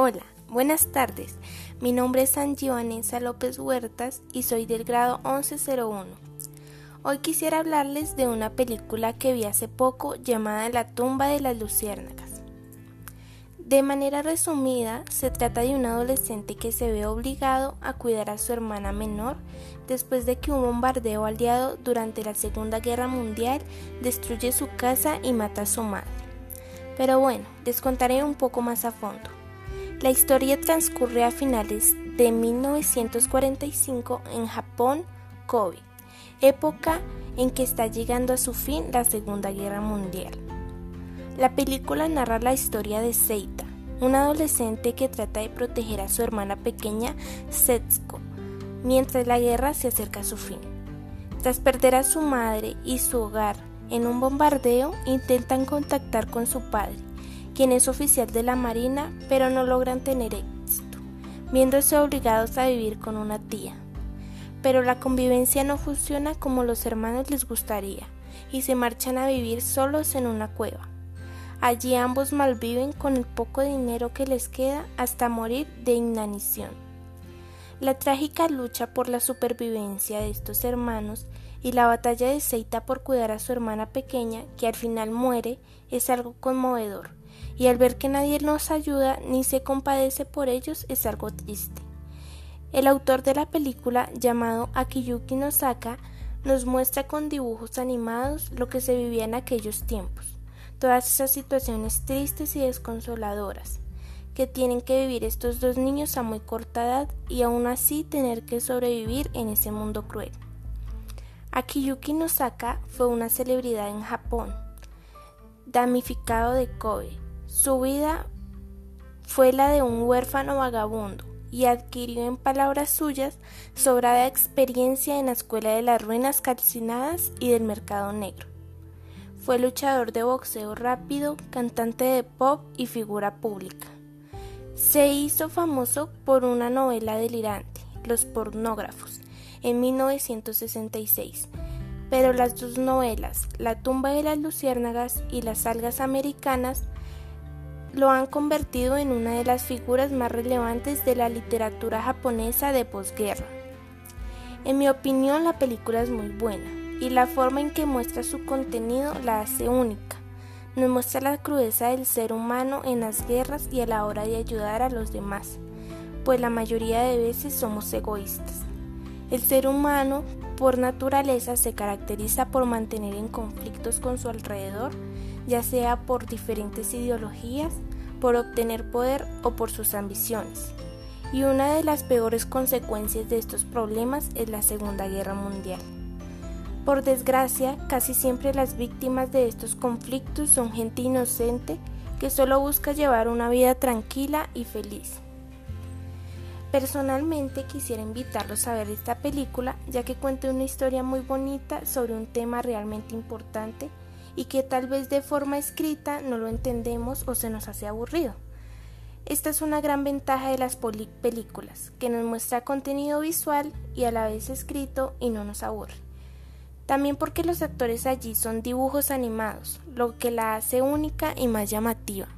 Hola, buenas tardes. Mi nombre es Angie Vanessa López Huertas y soy del grado 1101. Hoy quisiera hablarles de una película que vi hace poco llamada La tumba de las luciérnagas. De manera resumida, se trata de un adolescente que se ve obligado a cuidar a su hermana menor después de que un bombardeo aliado durante la Segunda Guerra Mundial destruye su casa y mata a su madre. Pero bueno, les contaré un poco más a fondo. La historia transcurre a finales de 1945 en Japón, Kobe, época en que está llegando a su fin la Segunda Guerra Mundial. La película narra la historia de Seita, un adolescente que trata de proteger a su hermana pequeña Setsuko, mientras la guerra se acerca a su fin. Tras perder a su madre y su hogar en un bombardeo, intentan contactar con su padre, quien es oficial de la Marina, pero no logran tener éxito, viéndose obligados a vivir con una tía. Pero la convivencia no funciona como los hermanos les gustaría, y se marchan a vivir solos en una cueva. Allí ambos malviven con el poco dinero que les queda hasta morir de inanición. La trágica lucha por la supervivencia de estos hermanos y la batalla de Seita por cuidar a su hermana pequeña, que al final muere, es algo conmovedor y al ver que nadie nos ayuda ni se compadece por ellos es algo triste. El autor de la película, llamado Akiyuki Nosaka, nos muestra con dibujos animados lo que se vivía en aquellos tiempos, todas esas situaciones tristes y desconsoladoras que tienen que vivir estos dos niños a muy corta edad y aún así tener que sobrevivir en ese mundo cruel. Akiyuki Nosaka fue una celebridad en Japón, damnificado de Kobe, su vida fue la de un huérfano vagabundo y adquirió en palabras suyas sobrada experiencia en la escuela de las ruinas calcinadas y del mercado negro. Fue luchador de boxeo rápido, cantante de pop y figura pública. Se hizo famoso por una novela delirante, Los pornógrafos, en 1966, pero las dos novelas, La tumba de las luciérnagas y Las algas americanas, lo han convertido en una de las figuras más relevantes de la literatura japonesa de posguerra. En mi opinión la película es muy buena y la forma en que muestra su contenido la hace única. Nos muestra la crudeza del ser humano en las guerras y a la hora de ayudar a los demás, pues la mayoría de veces somos egoístas. El ser humano, por naturaleza, se caracteriza por mantener en conflictos con su alrededor ya sea por diferentes ideologías, por obtener poder o por sus ambiciones. Y una de las peores consecuencias de estos problemas es la Segunda Guerra Mundial. Por desgracia, casi siempre las víctimas de estos conflictos son gente inocente que solo busca llevar una vida tranquila y feliz. Personalmente quisiera invitarlos a ver esta película ya que cuenta una historia muy bonita sobre un tema realmente importante y que tal vez de forma escrita no lo entendemos o se nos hace aburrido. Esta es una gran ventaja de las películas, que nos muestra contenido visual y a la vez escrito y no nos aburre. También porque los actores allí son dibujos animados, lo que la hace única y más llamativa.